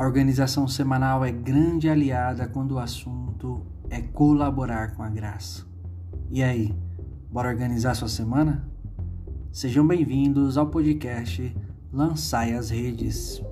A organização semanal é grande aliada quando o assunto é colaborar com a graça. E aí, bora organizar sua semana? Sejam bem-vindos ao podcast Lançai as Redes.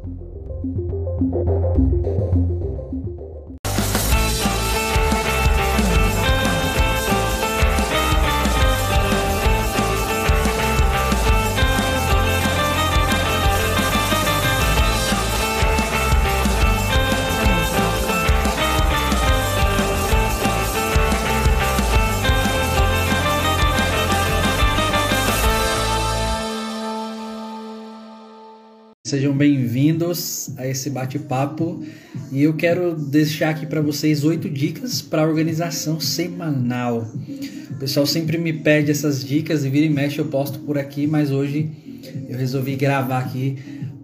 Sejam bem-vindos a esse bate-papo e eu quero deixar aqui para vocês oito dicas para organização semanal. O pessoal sempre me pede essas dicas e vira e mexe eu posto por aqui, mas hoje eu resolvi gravar aqui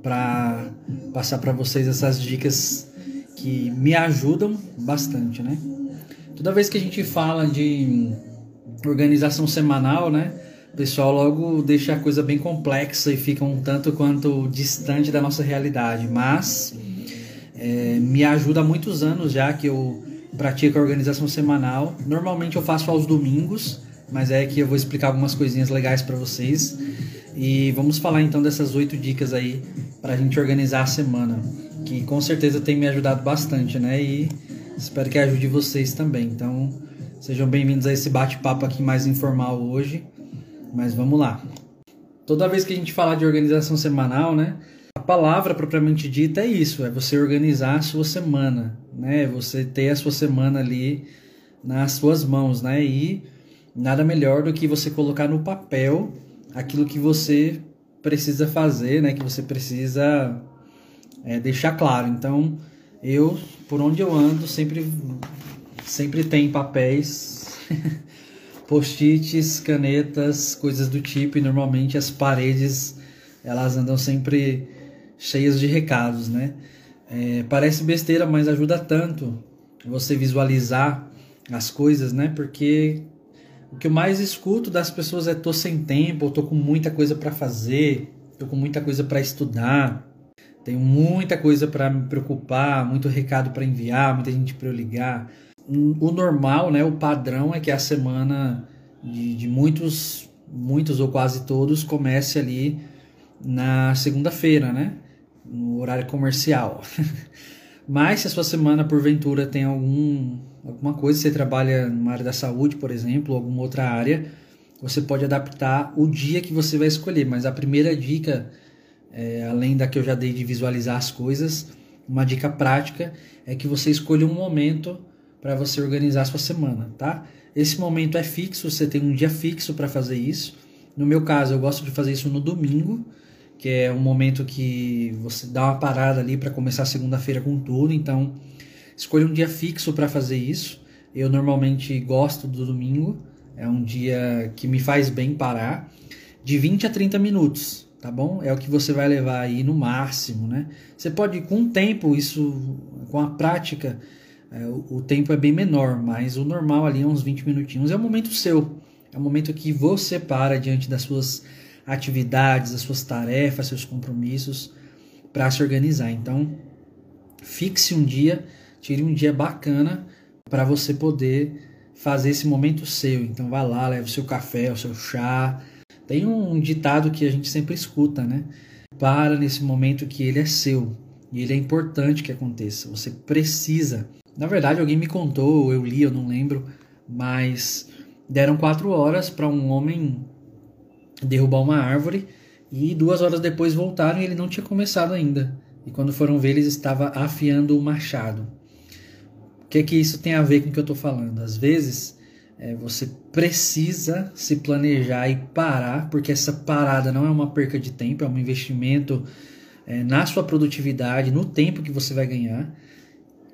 para passar para vocês essas dicas que me ajudam bastante, né? Toda vez que a gente fala de organização semanal, né? O pessoal logo deixa a coisa bem complexa e fica um tanto quanto distante da nossa realidade. Mas é, me ajuda há muitos anos já que eu pratico a organização semanal. Normalmente eu faço aos domingos, mas é que eu vou explicar algumas coisinhas legais para vocês. E vamos falar então dessas oito dicas aí para a gente organizar a semana, que com certeza tem me ajudado bastante, né? E espero que ajude vocês também. Então, sejam bem-vindos a esse bate-papo aqui mais informal hoje. Mas vamos lá. Toda vez que a gente fala de organização semanal, né? A palavra propriamente dita é isso, é você organizar a sua semana, né? Você ter a sua semana ali nas suas mãos, né? E nada melhor do que você colocar no papel aquilo que você precisa fazer, né? Que você precisa é, deixar claro. Então, eu, por onde eu ando, sempre, sempre tem papéis post-its, canetas, coisas do tipo, e normalmente as paredes elas andam sempre cheias de recados, né? É, parece besteira, mas ajuda tanto você visualizar as coisas, né? Porque o que eu mais escuto das pessoas é tô sem tempo, tô com muita coisa para fazer, tô com muita coisa para estudar, tenho muita coisa para me preocupar, muito recado para enviar, muita gente para eu ligar o normal, né, o padrão é que a semana de, de muitos, muitos ou quase todos comece ali na segunda-feira, né, no horário comercial. Mas se a sua semana porventura tem algum, alguma coisa, você trabalha numa área da saúde, por exemplo, ou alguma outra área, você pode adaptar o dia que você vai escolher. Mas a primeira dica, é, além da que eu já dei de visualizar as coisas, uma dica prática é que você escolha um momento para você organizar a sua semana, tá? Esse momento é fixo, você tem um dia fixo para fazer isso. No meu caso, eu gosto de fazer isso no domingo, que é um momento que você dá uma parada ali para começar a segunda-feira com tudo. Então, escolha um dia fixo para fazer isso. Eu normalmente gosto do domingo, é um dia que me faz bem parar, de 20 a 30 minutos, tá bom? É o que você vai levar aí no máximo, né? Você pode, com o tempo, isso, com a prática, é, o, tempo é bem menor, mas o normal ali é uns 20 minutinhos. É o momento seu. É o momento que você para diante das suas atividades, das suas tarefas, seus compromissos para se organizar. Então, fixe um dia, tire um dia bacana para você poder fazer esse momento seu. Então, vá lá, leve o seu café, o seu chá. Tem um ditado que a gente sempre escuta, né? Para nesse momento que ele é seu. E ele é importante que aconteça. Você precisa na verdade, alguém me contou, eu li, eu não lembro, mas deram quatro horas para um homem derrubar uma árvore e duas horas depois voltaram e ele não tinha começado ainda. E quando foram ver, ele estava afiando o machado. O que é que isso tem a ver com o que eu estou falando? Às vezes é, você precisa se planejar e parar, porque essa parada não é uma perca de tempo, é um investimento é, na sua produtividade, no tempo que você vai ganhar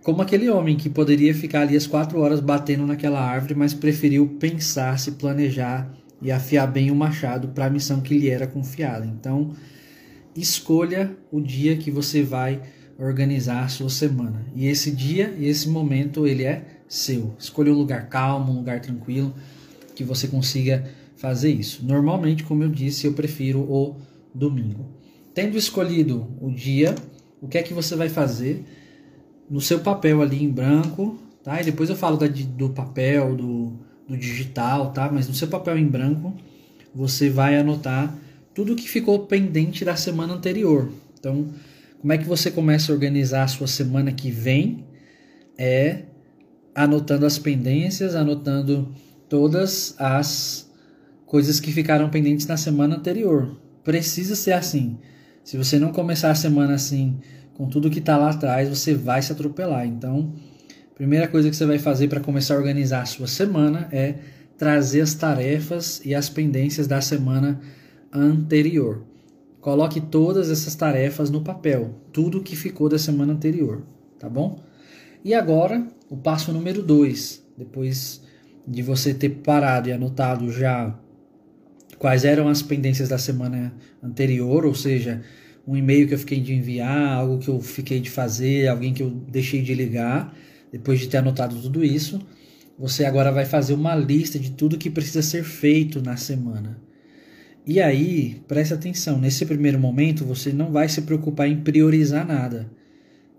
como aquele homem que poderia ficar ali as quatro horas batendo naquela árvore, mas preferiu pensar, se planejar e afiar bem o machado para a missão que lhe era confiada. Então, escolha o dia que você vai organizar a sua semana. E esse dia e esse momento ele é seu. Escolha um lugar calmo, um lugar tranquilo que você consiga fazer isso. Normalmente, como eu disse, eu prefiro o domingo. Tendo escolhido o dia, o que é que você vai fazer no seu papel ali em branco, tá? E depois eu falo da, do papel, do, do digital, tá? Mas no seu papel em branco, você vai anotar tudo que ficou pendente da semana anterior. Então, como é que você começa a organizar a sua semana que vem? É anotando as pendências, anotando todas as coisas que ficaram pendentes na semana anterior. Precisa ser assim. Se você não começar a semana assim, com tudo que está lá atrás, você vai se atropelar. Então, primeira coisa que você vai fazer para começar a organizar a sua semana é trazer as tarefas e as pendências da semana anterior. Coloque todas essas tarefas no papel, tudo que ficou da semana anterior, tá bom? E agora, o passo número 2, depois de você ter parado e anotado já quais eram as pendências da semana anterior, ou seja, um e-mail que eu fiquei de enviar, algo que eu fiquei de fazer, alguém que eu deixei de ligar, depois de ter anotado tudo isso, você agora vai fazer uma lista de tudo que precisa ser feito na semana. E aí, preste atenção, nesse primeiro momento você não vai se preocupar em priorizar nada.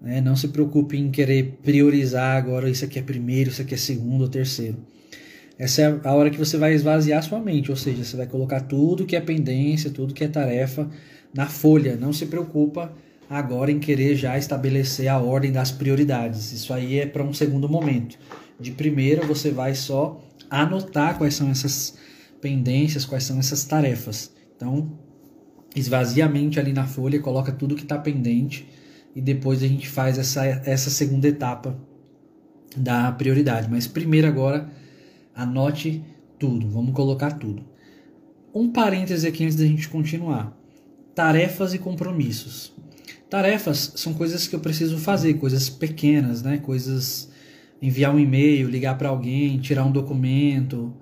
Né? Não se preocupe em querer priorizar agora isso aqui é primeiro, isso aqui é segundo ou terceiro. Essa é a hora que você vai esvaziar sua mente, ou seja, você vai colocar tudo que é pendência, tudo que é tarefa na folha. Não se preocupa agora em querer já estabelecer a ordem das prioridades. Isso aí é para um segundo momento. De primeira, você vai só anotar quais são essas pendências, quais são essas tarefas. Então, esvazia a mente ali na folha, coloca tudo que está pendente e depois a gente faz essa, essa segunda etapa da prioridade. Mas primeiro agora anote tudo, vamos colocar tudo. Um parêntese aqui antes da gente continuar. Tarefas e compromissos. Tarefas são coisas que eu preciso fazer, coisas pequenas, né? Coisas enviar um e-mail, ligar para alguém, tirar um documento,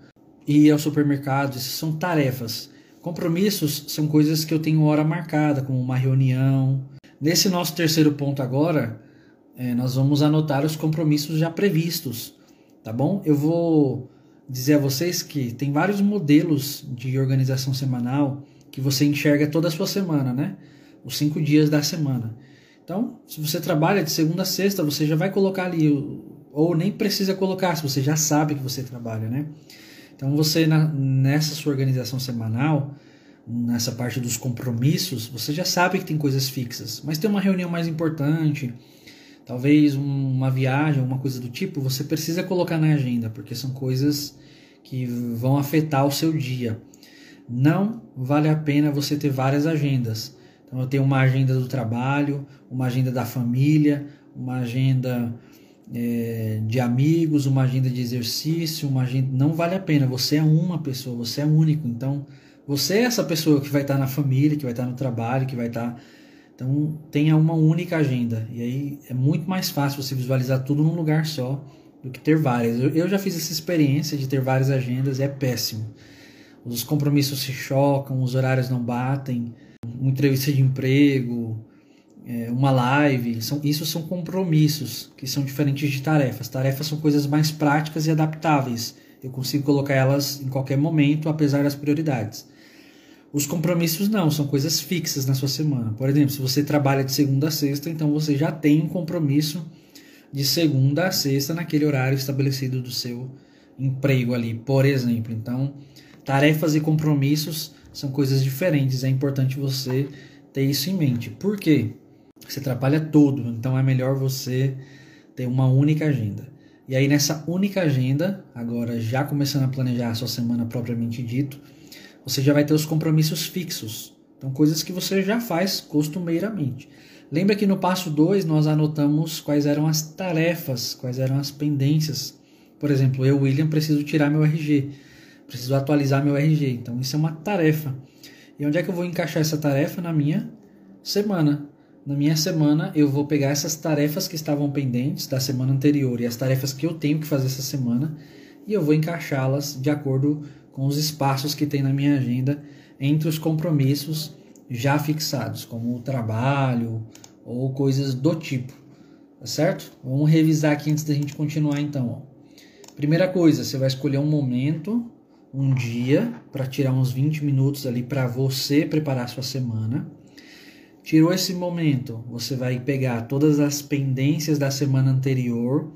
ir ao supermercado, isso são tarefas. Compromissos são coisas que eu tenho hora marcada, como uma reunião, Nesse nosso terceiro ponto agora, é, nós vamos anotar os compromissos já previstos, tá bom? Eu vou dizer a vocês que tem vários modelos de organização semanal que você enxerga toda a sua semana, né? Os cinco dias da semana. Então, se você trabalha de segunda a sexta, você já vai colocar ali, ou nem precisa colocar, se você já sabe que você trabalha, né? Então, você na, nessa sua organização semanal, nessa parte dos compromissos, você já sabe que tem coisas fixas, mas tem uma reunião mais importante, talvez uma viagem, uma coisa do tipo, você precisa colocar na agenda, porque são coisas que vão afetar o seu dia. Não vale a pena você ter várias agendas. Então eu tenho uma agenda do trabalho, uma agenda da família, uma agenda é, de amigos, uma agenda de exercício, uma agenda. Não vale a pena. Você é uma pessoa, você é único. Então você é essa pessoa que vai estar na família, que vai estar no trabalho, que vai estar. Então, tenha uma única agenda. E aí é muito mais fácil você visualizar tudo num lugar só do que ter várias. Eu, eu já fiz essa experiência de ter várias agendas é péssimo. Os compromissos se chocam, os horários não batem, uma entrevista de emprego, é, uma live, são, isso são compromissos que são diferentes de tarefas. Tarefas são coisas mais práticas e adaptáveis. Eu consigo colocar elas em qualquer momento, apesar das prioridades. Os compromissos não, são coisas fixas na sua semana. Por exemplo, se você trabalha de segunda a sexta, então você já tem um compromisso de segunda a sexta naquele horário estabelecido do seu emprego ali, por exemplo. Então, tarefas e compromissos são coisas diferentes. É importante você ter isso em mente. Por quê? Você trabalha todo, então é melhor você ter uma única agenda. E aí nessa única agenda, agora já começando a planejar a sua semana propriamente dito, você já vai ter os compromissos fixos. Então, coisas que você já faz costumeiramente. Lembra que no passo 2 nós anotamos quais eram as tarefas, quais eram as pendências. Por exemplo, eu, William, preciso tirar meu RG, preciso atualizar meu RG. Então, isso é uma tarefa. E onde é que eu vou encaixar essa tarefa? Na minha semana. Na minha semana, eu vou pegar essas tarefas que estavam pendentes da semana anterior e as tarefas que eu tenho que fazer essa semana e eu vou encaixá-las de acordo com os espaços que tem na minha agenda entre os compromissos já fixados, como o trabalho ou coisas do tipo, tá certo? Vamos revisar aqui antes da gente continuar então. Ó. Primeira coisa, você vai escolher um momento, um dia, para tirar uns 20 minutos ali para você preparar sua semana. Tirou esse momento, você vai pegar todas as pendências da semana anterior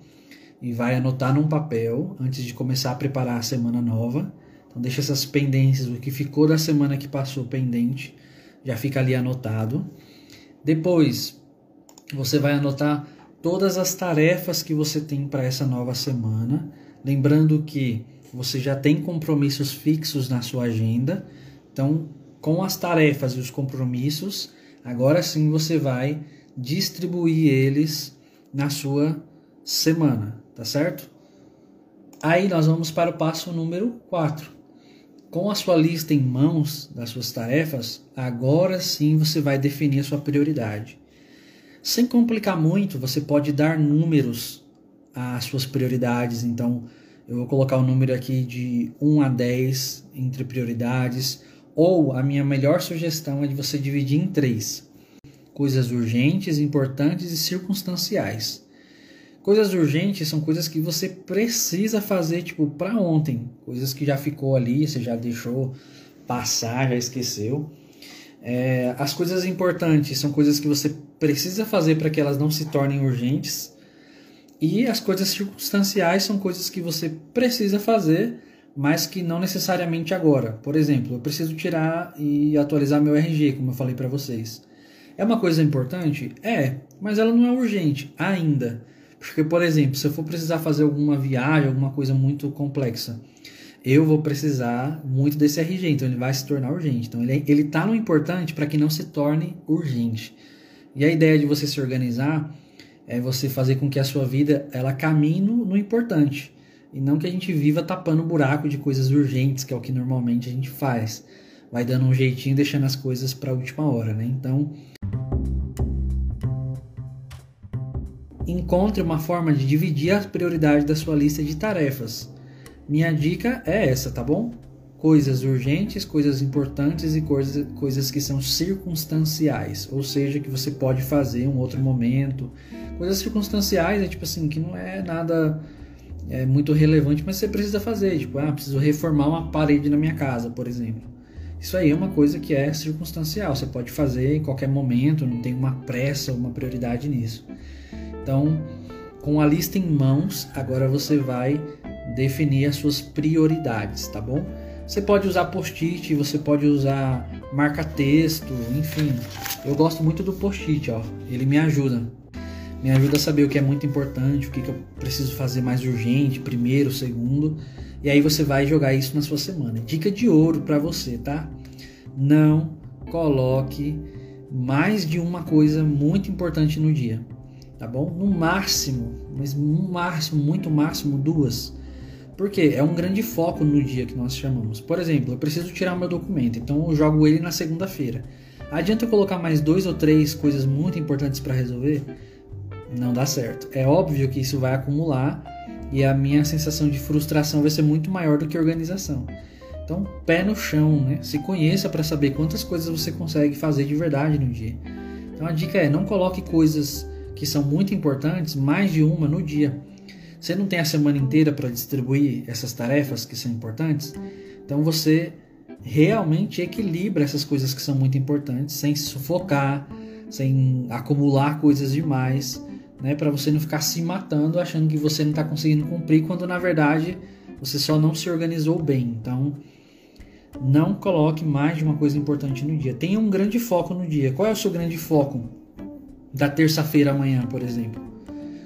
e vai anotar num papel antes de começar a preparar a semana nova. Então deixa essas pendências, o que ficou da semana que passou pendente, já fica ali anotado. Depois, você vai anotar todas as tarefas que você tem para essa nova semana, lembrando que você já tem compromissos fixos na sua agenda. Então, com as tarefas e os compromissos, agora sim você vai distribuir eles na sua semana, tá certo? Aí nós vamos para o passo número 4. Com a sua lista em mãos das suas tarefas, agora sim você vai definir a sua prioridade. Sem complicar muito, você pode dar números às suas prioridades. Então, eu vou colocar o número aqui de 1 a 10 entre prioridades. Ou a minha melhor sugestão é de você dividir em três: coisas urgentes, importantes e circunstanciais. Coisas urgentes são coisas que você precisa fazer tipo para ontem, coisas que já ficou ali, você já deixou passar, já esqueceu. É, as coisas importantes são coisas que você precisa fazer para que elas não se tornem urgentes. E as coisas circunstanciais são coisas que você precisa fazer, mas que não necessariamente agora. Por exemplo, eu preciso tirar e atualizar meu RG, como eu falei para vocês. É uma coisa importante? É, mas ela não é urgente ainda. Porque, por exemplo, se eu for precisar fazer alguma viagem, alguma coisa muito complexa, eu vou precisar muito desse RG, então ele vai se tornar urgente. Então ele, ele tá no importante para que não se torne urgente. E a ideia de você se organizar é você fazer com que a sua vida ela caminhe no, no importante e não que a gente viva tapando buraco de coisas urgentes, que é o que normalmente a gente faz. Vai dando um jeitinho, deixando as coisas para a última hora, né? Então, encontre uma forma de dividir as prioridades da sua lista de tarefas. Minha dica é essa, tá bom? Coisas urgentes, coisas importantes e coisas, coisas que são circunstanciais, ou seja, que você pode fazer em um outro momento. Coisas circunstanciais é tipo assim, que não é nada é, muito relevante, mas você precisa fazer. Tipo, ah, preciso reformar uma parede na minha casa, por exemplo. Isso aí é uma coisa que é circunstancial, você pode fazer em qualquer momento, não tem uma pressa, uma prioridade nisso. Então, com a lista em mãos, agora você vai definir as suas prioridades, tá bom? Você pode usar post-it, você pode usar marca-texto, enfim. Eu gosto muito do post-it, ó. Ele me ajuda. Me ajuda a saber o que é muito importante, o que, que eu preciso fazer mais urgente, primeiro, segundo. E aí você vai jogar isso na sua semana. Dica de ouro para você, tá? Não coloque mais de uma coisa muito importante no dia, tá bom? No máximo, mas no máximo, muito máximo, duas. Porque é um grande foco no dia que nós chamamos. Por exemplo, eu preciso tirar meu documento, então eu jogo ele na segunda-feira. Adianta eu colocar mais dois ou três coisas muito importantes para resolver? Não dá certo. É óbvio que isso vai acumular e a minha sensação de frustração vai ser muito maior do que organização. Então, pé no chão, né? Se conheça para saber quantas coisas você consegue fazer de verdade no dia. Então, a dica é: não coloque coisas que são muito importantes, mais de uma no dia. Você não tem a semana inteira para distribuir essas tarefas que são importantes, então você realmente equilibra essas coisas que são muito importantes, sem se sufocar, sem acumular coisas demais, né, para você não ficar se matando achando que você não está conseguindo cumprir, quando na verdade você só não se organizou bem. Então, não coloque mais de uma coisa importante no dia. Tenha um grande foco no dia. Qual é o seu grande foco da terça-feira amanhã, por exemplo?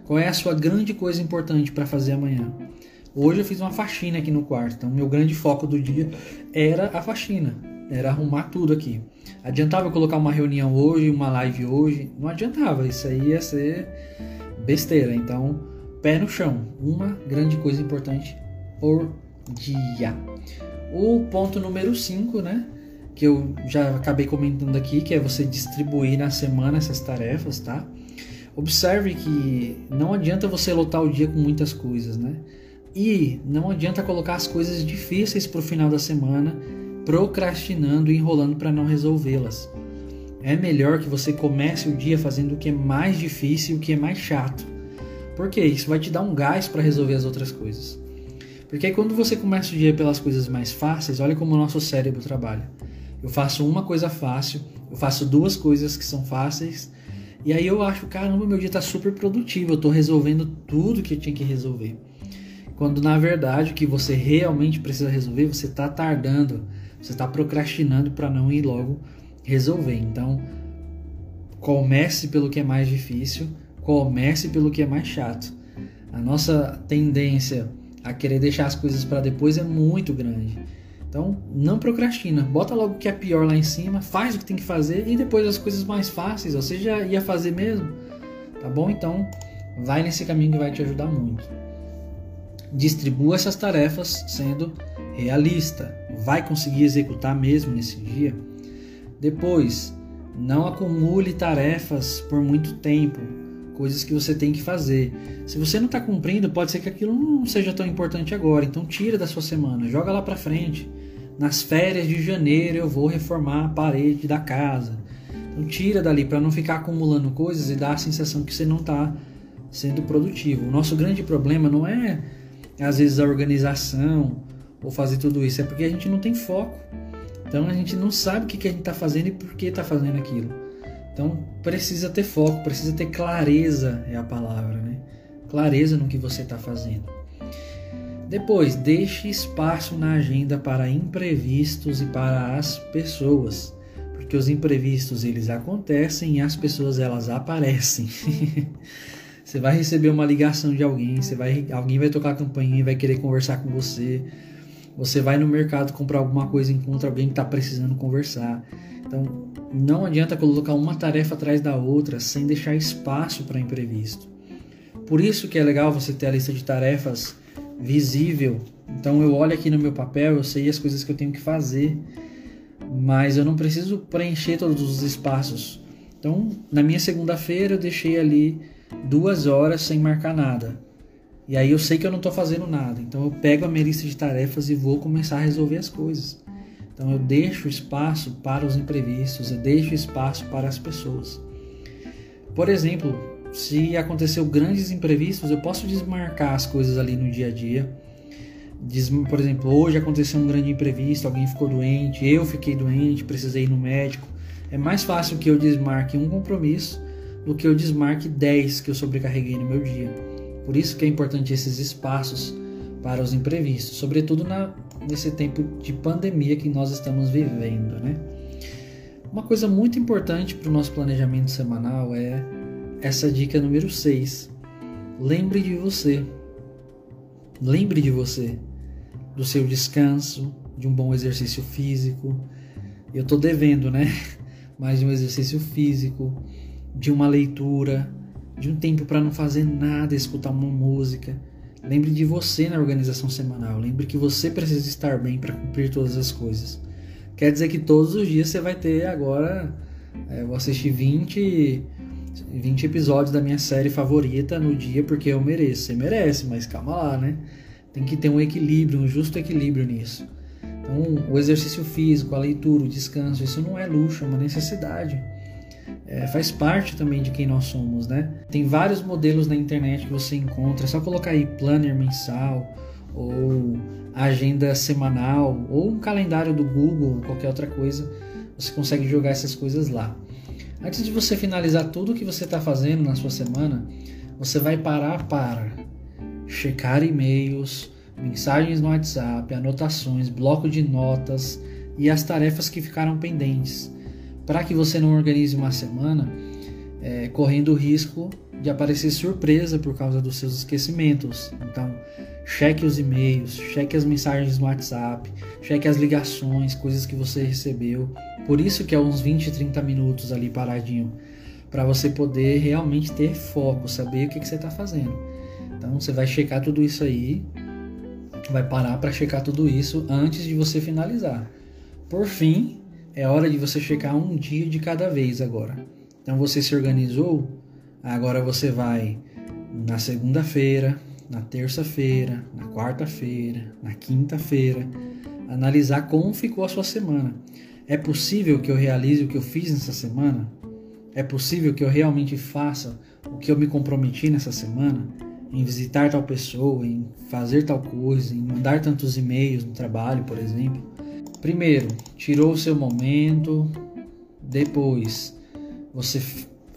Qual é a sua grande coisa importante para fazer amanhã? Hoje eu fiz uma faxina aqui no quarto, então meu grande foco do dia era a faxina, era arrumar tudo aqui. Adiantava colocar uma reunião hoje, uma live hoje? Não adiantava, isso aí ia ser besteira. Então, pé no chão, uma grande coisa importante por dia. O ponto número 5, né? Que eu já acabei comentando aqui, que é você distribuir na semana essas tarefas, tá? Observe que não adianta você lotar o dia com muitas coisas, né? E não adianta colocar as coisas difíceis para o final da semana, procrastinando e enrolando para não resolvê-las. É melhor que você comece o dia fazendo o que é mais difícil e o que é mais chato. Porque isso vai te dar um gás para resolver as outras coisas. Porque quando você começa o dia pelas coisas mais fáceis, olha como o nosso cérebro trabalha. Eu faço uma coisa fácil, Eu faço duas coisas que são fáceis e aí eu acho, caramba, meu dia tá super produtivo, eu tô resolvendo tudo que eu tinha que resolver. Quando na verdade o que você realmente precisa resolver, você tá tardando, você tá procrastinando para não ir logo resolver. Então, comece pelo que é mais difícil, comece pelo que é mais chato. A nossa tendência a querer deixar as coisas para depois é muito grande. Então, não procrastina, bota logo o que é pior lá em cima, faz o que tem que fazer e depois as coisas mais fáceis, você já ia fazer mesmo, tá bom? Então, vai nesse caminho que vai te ajudar muito. Distribua essas tarefas sendo realista. Vai conseguir executar mesmo nesse dia? Depois, não acumule tarefas por muito tempo, coisas que você tem que fazer. Se você não está cumprindo, pode ser que aquilo não seja tão importante agora. Então tira da sua semana, joga lá para frente. Nas férias de janeiro eu vou reformar a parede da casa. Então tira dali para não ficar acumulando coisas e dar a sensação que você não está sendo produtivo. O nosso grande problema não é às vezes a organização ou fazer tudo isso, é porque a gente não tem foco. Então a gente não sabe o que, a gente está fazendo e por que está fazendo aquilo. Então precisa ter foco, precisa ter clareza é a palavra, né? Clareza no que você está fazendo. Depois, deixe espaço na agenda para imprevistos e para as pessoas, porque os imprevistos eles acontecem e as pessoas elas aparecem. você vai receber uma ligação de alguém, você vai, alguém vai tocar a campainha e vai querer conversar com você você vai no mercado comprar alguma coisa e encontra alguém que está precisando conversar. Então, não adianta colocar uma tarefa atrás da outra sem deixar espaço para imprevisto. Por isso que é legal você ter a lista de tarefas visível. Então, eu olho aqui no meu papel, eu sei as coisas que eu tenho que fazer, mas eu não preciso preencher todos os espaços. Então, na minha segunda-feira, eu deixei ali duas horas sem marcar nada. E aí eu sei que eu não estou fazendo nada. Então eu pego a minha lista de tarefas e vou começar a resolver as coisas. Então eu deixo espaço para os imprevistos, eu deixo espaço para as pessoas. Por exemplo, se aconteceu grandes imprevistos, eu posso desmarcar as coisas ali no dia a dia. Por exemplo, hoje aconteceu um grande imprevisto, alguém ficou doente, eu fiquei doente, precisei ir no médico. É mais fácil que eu desmarque um compromisso do que eu desmarque 10 que eu sobrecarreguei no meu dia. Por isso que é importante esses espaços para os imprevistos, sobretudo na, nesse tempo de pandemia que nós estamos vivendo, né? Uma coisa muito importante para o nosso planejamento semanal é essa dica número 6. Lembre de você. Lembre de você, do seu descanso, de um bom exercício físico. Eu estou devendo, né? Mais de um exercício físico, de uma leitura, de um tempo para não fazer nada, escutar uma música. Lembre de você na organização semanal. Lembre que você precisa estar bem para cumprir todas as coisas. Quer dizer que todos os dias você vai ter agora. É, vou assistir 20, 20 episódios da minha série favorita no dia porque eu mereço. Você merece, mas calma lá, né? Tem que ter um equilíbrio, um justo equilíbrio nisso. Então, o exercício físico, a leitura, o descanso, isso não é luxo, é uma necessidade é, faz parte também de quem nós somos, né? Tem vários modelos na internet que você encontra, é só colocar aí planner mensal ou agenda semanal ou um calendário do Google, qualquer outra coisa, você consegue jogar essas coisas lá. Antes de você finalizar tudo o que você está fazendo na sua semana, você vai parar para checar e-mails, mensagens no WhatsApp, anotações, bloco de notas e as tarefas que ficaram pendentes para que você não organize uma semana é, correndo o risco de aparecer surpresa por causa dos seus esquecimentos. Então, cheque os e-mails, cheque as mensagens no WhatsApp, cheque as ligações, coisas que você recebeu. Por isso que é uns 20, 30 minutos ali paradinho, para você poder realmente ter foco, saber o que, que você está fazendo. Então, você vai checar tudo isso aí, vai parar para checar tudo isso antes de você finalizar. Por fim, é hora de você checar um dia de cada vez agora. Então você se organizou, agora você vai na segunda-feira, na terça-feira, na quarta-feira, na quinta-feira, analisar como ficou a sua semana. É possível que eu realize o que eu fiz nessa semana? É possível que eu realmente faça o que eu me comprometi nessa semana? Em visitar tal pessoa, em fazer tal coisa, em mandar tantos e-mails no trabalho, por exemplo? Primeiro, tirou o seu momento, Depois, você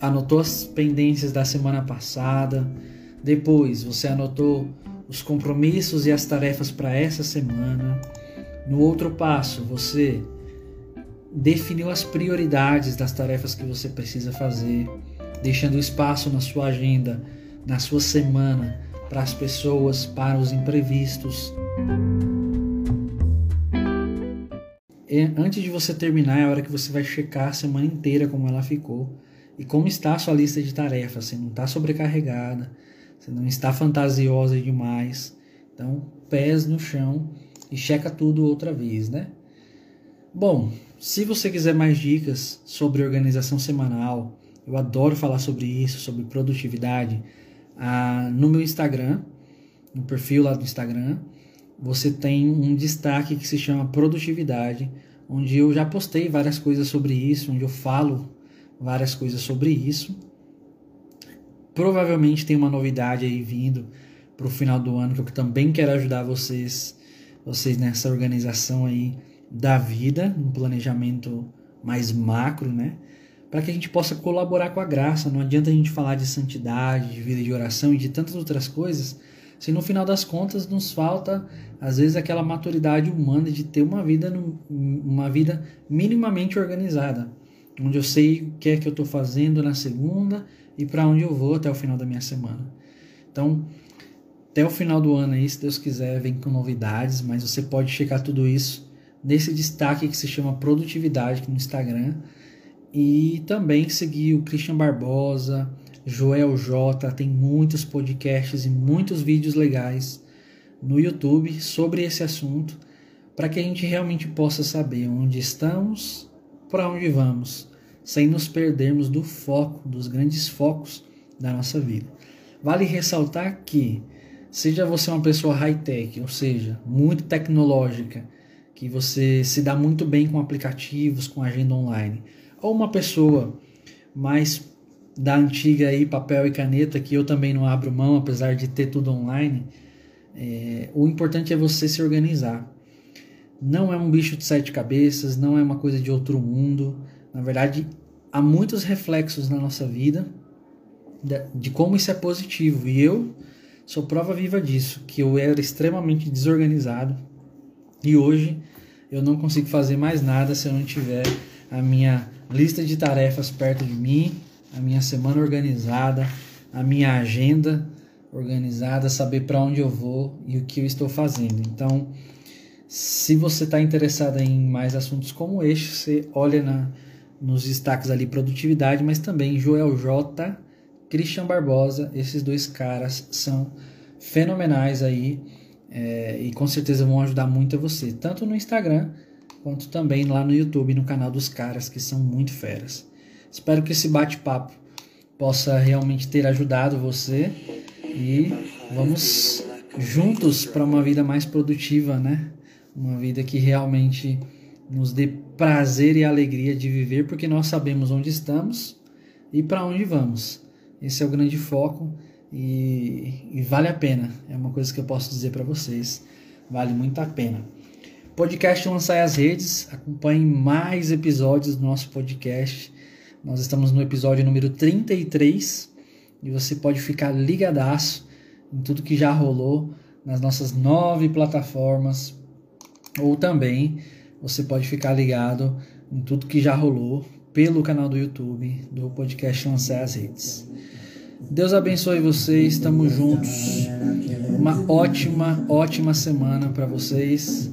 anotou as pendências da semana passada. Depois, você anotou os compromissos e as tarefas para essa semana. No outro passo, você definiu as prioridades das tarefas que você precisa fazer, deixando espaço na sua agenda, na sua semana, para as pessoas, para os imprevistos. E antes de você terminar, é a hora que você vai checar a semana inteira como ela ficou e como está a sua lista de tarefas. Você não está sobrecarregada, você não está fantasiosa demais. Então, pés no chão e checa tudo outra vez, né? Bom, se você quiser mais dicas sobre organização semanal, eu adoro falar sobre isso, sobre produtividade. Ah, no meu Instagram, no perfil lá do Instagram, você tem um destaque que se chama produtividade, onde eu já postei várias coisas sobre isso, onde eu falo várias coisas sobre isso. Provavelmente tem uma novidade aí vindo para o final do ano que eu também quero ajudar vocês, vocês nessa organização aí da vida, um planejamento mais macro, né? Para que a gente possa colaborar com a graça. Não adianta a gente falar de santidade, de vida de oração e de tantas outras coisas, se no final das contas nos falta às vezes aquela maturidade humana de ter uma vida uma vida minimamente organizada, onde eu sei o que é que eu estou fazendo na segunda e para onde eu vou até o final da minha semana. Então, até o final do ano aí, se Deus quiser, vem com novidades, mas você pode checar tudo isso nesse destaque que se chama produtividade no Instagram e também seguir o Christian Barbosa, Joel J, tem muitos podcasts e muitos vídeos legais no YouTube sobre esse assunto, para que a gente realmente possa saber onde estamos, para onde vamos, sem nos perdermos do foco, dos grandes focos da nossa vida. Vale ressaltar que, seja você uma pessoa high-tech, ou seja, muito tecnológica, que você se dá muito bem com aplicativos, com agenda online, ou uma pessoa mais da antiga aí papel e caneta que eu também não abro mão apesar de ter tudo online é, o importante é você se organizar. Não é um bicho de sete cabeças não é uma coisa de outro mundo. Na verdade há muitos reflexos na nossa vida de, de como isso é positivo. E eu sou prova viva disso que eu era extremamente desorganizado e hoje eu não consigo fazer mais nada se eu não tiver a minha lista de tarefas perto de mim a minha semana organizada, a minha agenda organizada, saber para onde eu vou e o que eu estou fazendo. Então, se você está interessado em mais assuntos como este, você olha na, nos destaques ali produtividade, mas também Joel J, Christian Barbosa, esses dois caras são fenomenais aí é, e com certeza vão ajudar muito a você, tanto no Instagram quanto também lá no YouTube, no canal dos caras que são muito feras. Espero que esse bate-papo possa realmente ter ajudado você e vamos juntos para uma vida mais produtiva, né? Uma vida que realmente nos dê prazer e alegria de viver, porque nós sabemos onde estamos e para onde vamos. Esse é o grande foco e, e, vale a pena. É uma coisa que eu posso dizer para vocês. Vale muito a pena. Podcast Lançai as Redes. Acompanhe mais episódios do nosso podcast. Nós estamos no episódio número 33 e você pode ficar ligadaço em tudo que já rolou nas nossas nove plataformas ou também você pode ficar ligado em tudo que já rolou pelo canal do YouTube do podcast Lançar as Redes. Deus abençoe vocês, estamos juntos. Uma ótima, ótima semana para vocês.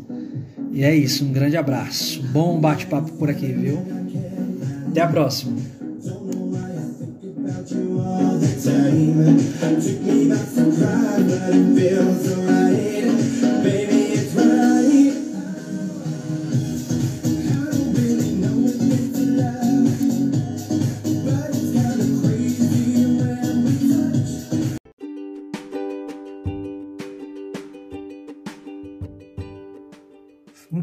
E é isso, um grande abraço. Bom bate-papo por aqui, viu? Até a próxima.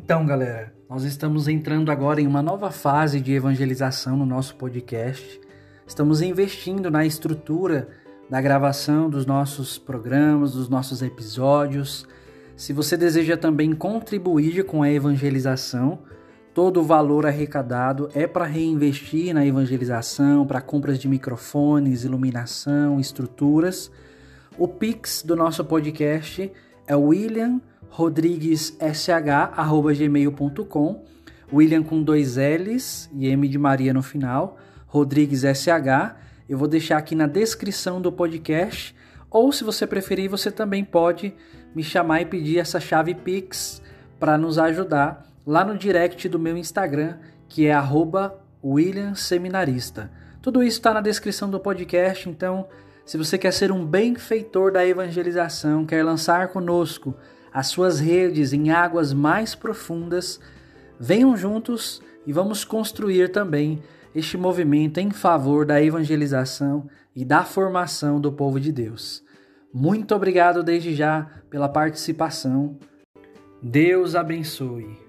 Então, galera, nós estamos entrando agora em uma nova fase de evangelização no nosso podcast. Estamos investindo na estrutura da gravação dos nossos programas, dos nossos episódios. Se você deseja também contribuir com a evangelização, Todo o valor arrecadado é para reinvestir na evangelização, para compras de microfones, iluminação, estruturas. O Pix do nosso podcast é williamrodriguessh@gmail.com. William com dois L's e M de Maria no final. Rodrigues SH. Eu vou deixar aqui na descrição do podcast. Ou, se você preferir, você também pode me chamar e pedir essa chave Pix para nos ajudar lá no direct do meu Instagram, que é @williamseminarista. Tudo isso está na descrição do podcast, então se você quer ser um benfeitor da evangelização, quer lançar conosco as suas redes em águas mais profundas, venham juntos e vamos construir também este movimento em favor da evangelização e da formação do povo de Deus. Muito obrigado desde já pela participação. Deus abençoe.